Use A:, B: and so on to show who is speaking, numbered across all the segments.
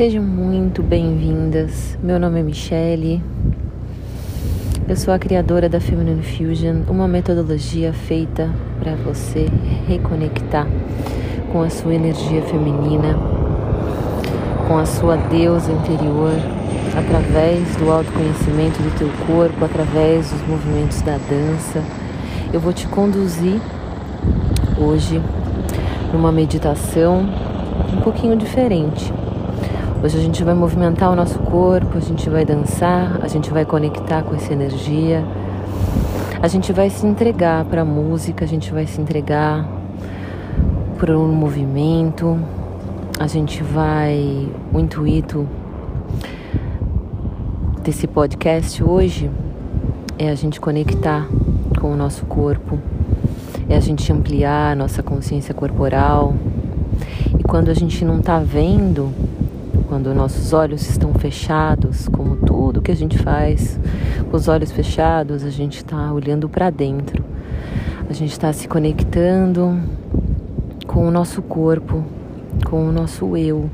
A: Sejam muito bem-vindas. Meu nome é Michele. Eu sou a criadora da Feminine Fusion, uma metodologia feita para você reconectar com a sua energia feminina, com a sua deusa interior, através do autoconhecimento do teu corpo, através dos movimentos da dança. Eu vou te conduzir hoje numa meditação um pouquinho diferente Hoje a gente vai movimentar o nosso corpo, a gente vai dançar, a gente vai conectar com essa energia. A gente vai se entregar para a música, a gente vai se entregar para um movimento. A gente vai o intuito desse podcast hoje é a gente conectar com o nosso corpo, é a gente ampliar a nossa consciência corporal. E quando a gente não está vendo quando nossos olhos estão fechados, como tudo que a gente faz, com os olhos fechados, a gente está olhando para dentro, a gente está se conectando com o nosso corpo, com o nosso eu.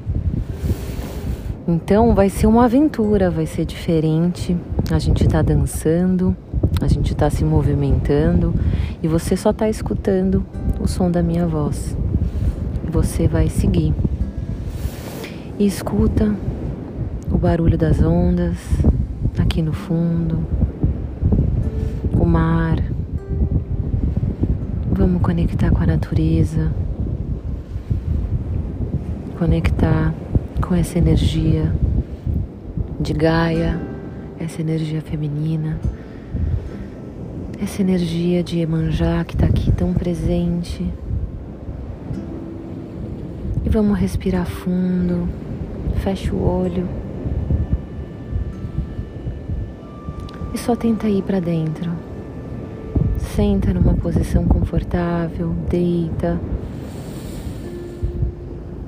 A: Então vai ser uma aventura, vai ser diferente. A gente está dançando, a gente está se movimentando e você só está escutando o som da minha voz. Você vai seguir e escuta o barulho das ondas aqui no fundo, o mar. Vamos conectar com a natureza, conectar com essa energia de Gaia, essa energia feminina, essa energia de Emanjá que está aqui tão presente. E vamos respirar fundo fecha o olho e só tenta ir para dentro. Senta numa posição confortável, deita.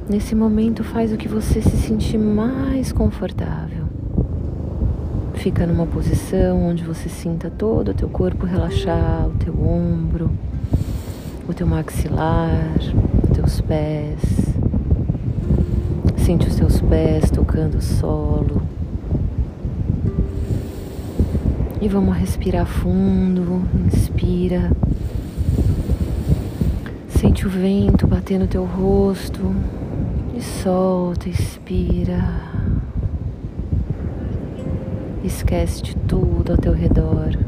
A: Nesse momento, faz o que você se sentir mais confortável. Fica numa posição onde você sinta todo o teu corpo relaxar, o teu ombro, o teu maxilar, os teus pés. Sente os seus pés tocando o solo. E vamos respirar fundo. Inspira. Sente o vento bater no teu rosto. E solta, expira. Esquece de tudo ao teu redor.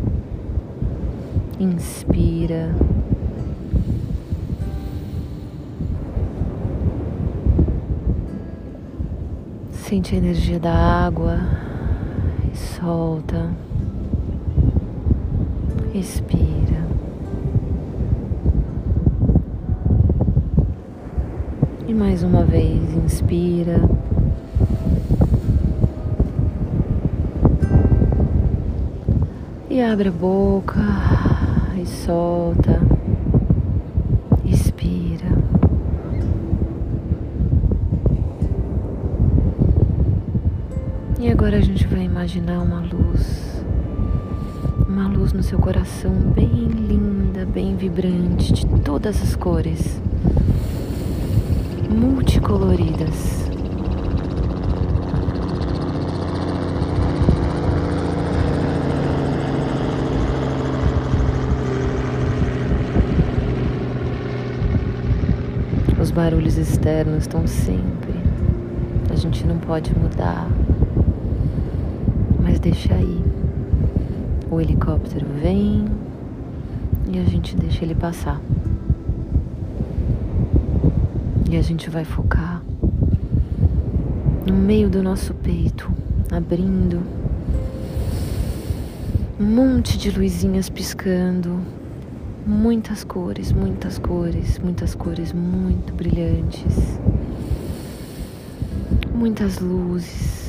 A: Inspira. Sente a energia da água e solta. Respira. E mais uma vez, inspira. E abre a boca e solta. E agora a gente vai imaginar uma luz, uma luz no seu coração bem linda, bem vibrante, de todas as cores, multicoloridas. Os barulhos externos estão sempre. A gente não pode mudar deixa aí. O helicóptero vem e a gente deixa ele passar. E a gente vai focar no meio do nosso peito, abrindo um monte de luzinhas piscando, muitas cores, muitas cores, muitas cores muito brilhantes, muitas luzes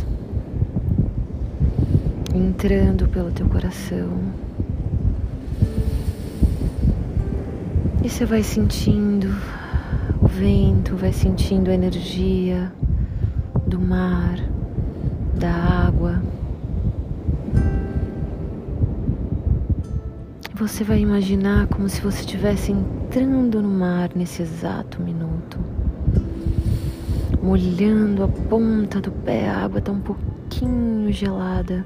A: entrando pelo teu coração. E você vai sentindo o vento, vai sentindo a energia do mar, da água. Você vai imaginar como se você estivesse entrando no mar nesse exato minuto. molhando a ponta do pé, a água está um pouquinho gelada.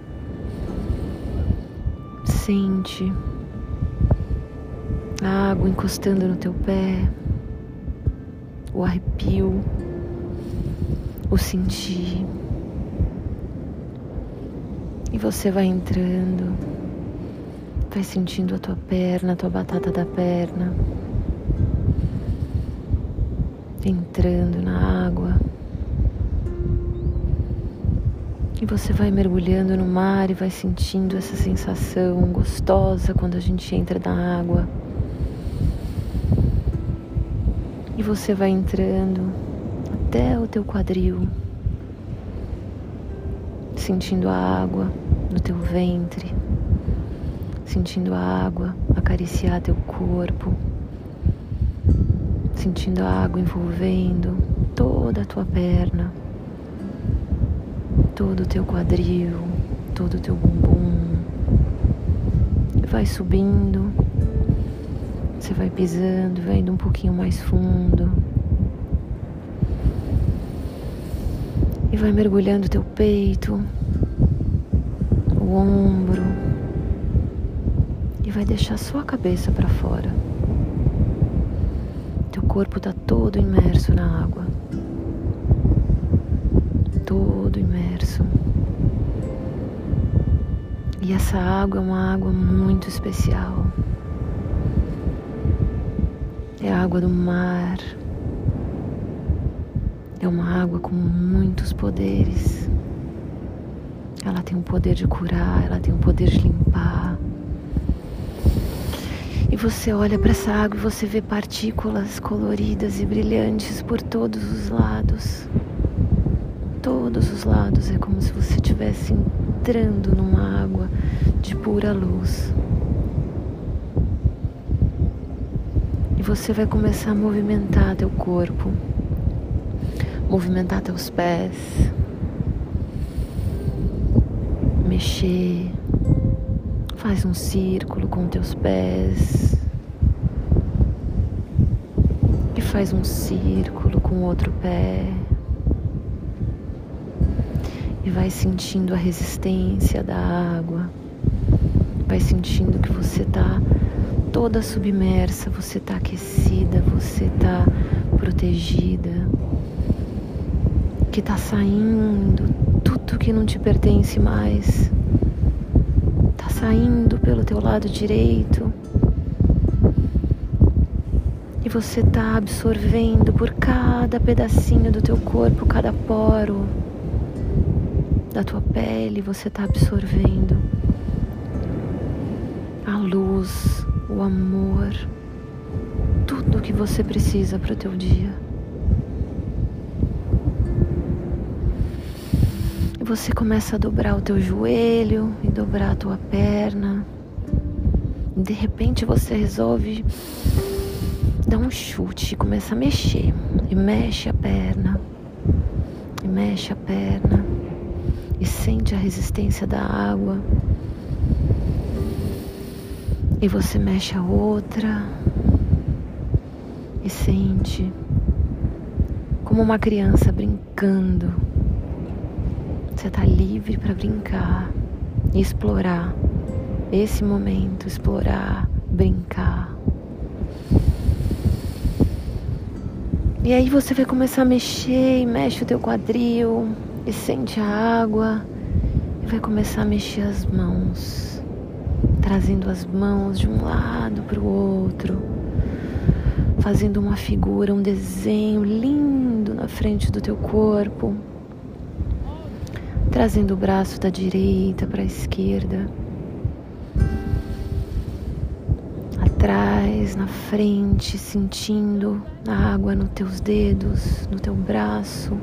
A: Sente a água encostando no teu pé, o arrepio, o sentir. E você vai entrando, vai sentindo a tua perna, a tua batata da perna, entrando na água. E você vai mergulhando no mar e vai sentindo essa sensação gostosa quando a gente entra na água. E você vai entrando até o teu quadril, sentindo a água no teu ventre, sentindo a água acariciar teu corpo, sentindo a água envolvendo toda a tua perna todo o teu quadril, todo o teu bumbum. Vai subindo, você vai pisando, vai indo um pouquinho mais fundo. E vai mergulhando teu peito, o ombro. E vai deixar só a cabeça para fora. Teu corpo está todo imerso na água. E essa água é uma água muito especial. É a água do mar. É uma água com muitos poderes. Ela tem o poder de curar, ela tem o poder de limpar. E você olha para essa água e você vê partículas coloridas e brilhantes por todos os lados. Todos os lados é como se você estivesse entrando numa água de pura luz. E você vai começar a movimentar teu corpo, movimentar teus pés, mexer, faz um círculo com teus pés e faz um círculo com o outro pé e vai sentindo a resistência da água, vai sentindo que você está toda submersa, você está aquecida, você está protegida, que está saindo tudo que não te pertence mais, está saindo pelo teu lado direito. E você está absorvendo por cada pedacinho do teu corpo, cada poro da tua pele, você está absorvendo a luz, o amor, tudo que você precisa para o teu dia. E você começa a dobrar o teu joelho e dobrar a tua perna. E de repente você resolve dar um chute, começa a mexer. E mexe a perna. E mexe a perna e sente a resistência da água. E você mexe a outra e sente como uma criança brincando. Você está livre para brincar e explorar esse momento, explorar, brincar. E aí você vai começar a mexer e mexe o teu quadril, e sente a água e vai começar a mexer as mãos, trazendo as mãos de um lado para o outro, fazendo uma figura, um desenho lindo na frente do teu corpo, trazendo o braço da direita para a esquerda. Atrás, na frente, sentindo a água nos teus dedos, no teu braço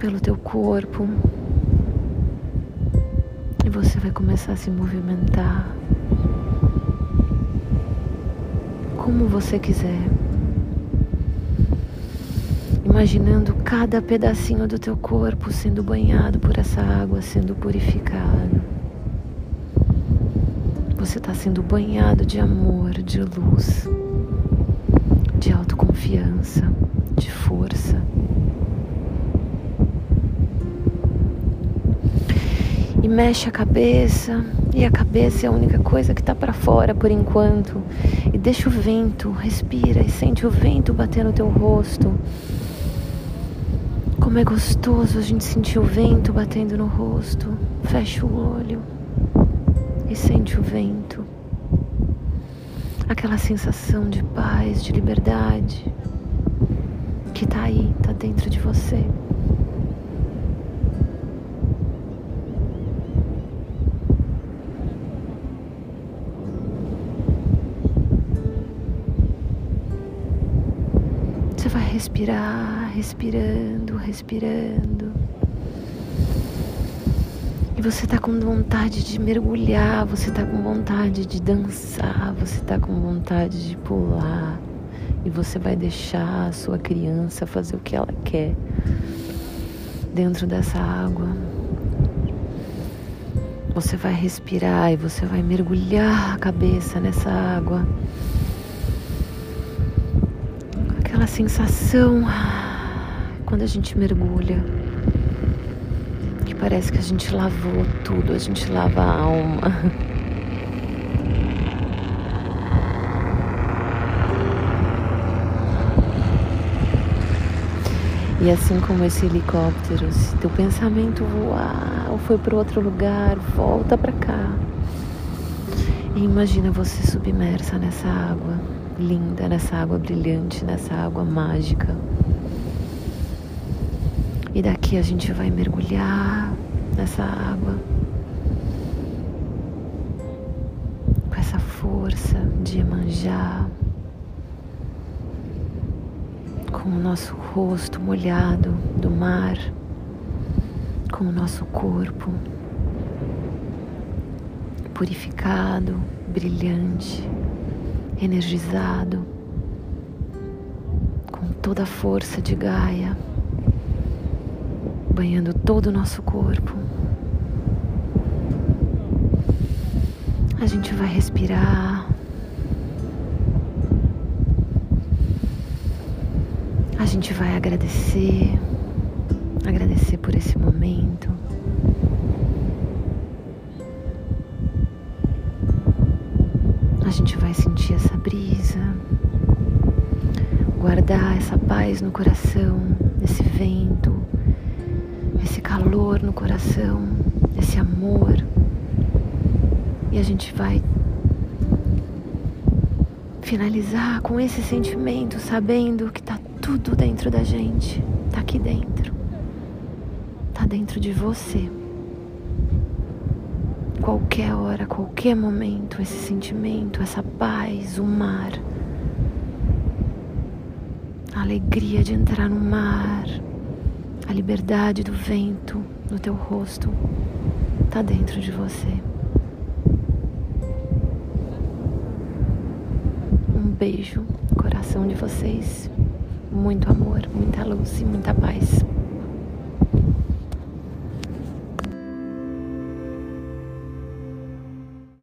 A: pelo teu corpo. E você vai começar a se movimentar como você quiser. Imaginando cada pedacinho do teu corpo sendo banhado por essa água, sendo purificado. Você está sendo banhado de amor, de luz, de autoconfiança, de força. E mexe a cabeça, e a cabeça é a única coisa que está para fora por enquanto. E deixa o vento, respira e sente o vento bater no teu rosto. Como é gostoso a gente sentir o vento batendo no rosto. Fecha o olho e sente o vento. Aquela sensação de paz, de liberdade que está aí, está dentro de você. Respirar, respirando, respirando. E você tá com vontade de mergulhar, você tá com vontade de dançar, você tá com vontade de pular. E você vai deixar a sua criança fazer o que ela quer dentro dessa água. Você vai respirar e você vai mergulhar a cabeça nessa água aquela sensação quando a gente mergulha, que parece que a gente lavou tudo, a gente lava a alma. E assim como esse helicóptero, se teu pensamento voar ou foi para outro lugar, volta para cá. E imagina você submersa nessa água linda, nessa água brilhante, nessa água mágica. E daqui a gente vai mergulhar nessa água com essa força de manjar, com o nosso rosto molhado do mar, com o nosso corpo purificado, brilhante energizado, com toda a força de Gaia, banhando todo o nosso corpo. A gente vai respirar. A gente vai agradecer, agradecer por esse momento. Sentir essa brisa, guardar essa paz no coração, esse vento, esse calor no coração, esse amor. E a gente vai finalizar com esse sentimento, sabendo que tá tudo dentro da gente, tá aqui dentro, tá dentro de você qualquer hora, qualquer momento, esse sentimento, essa paz, o mar, a alegria de entrar no mar, a liberdade do vento no teu rosto, está dentro de você. Um beijo, coração de vocês, muito amor, muita luz e muita paz.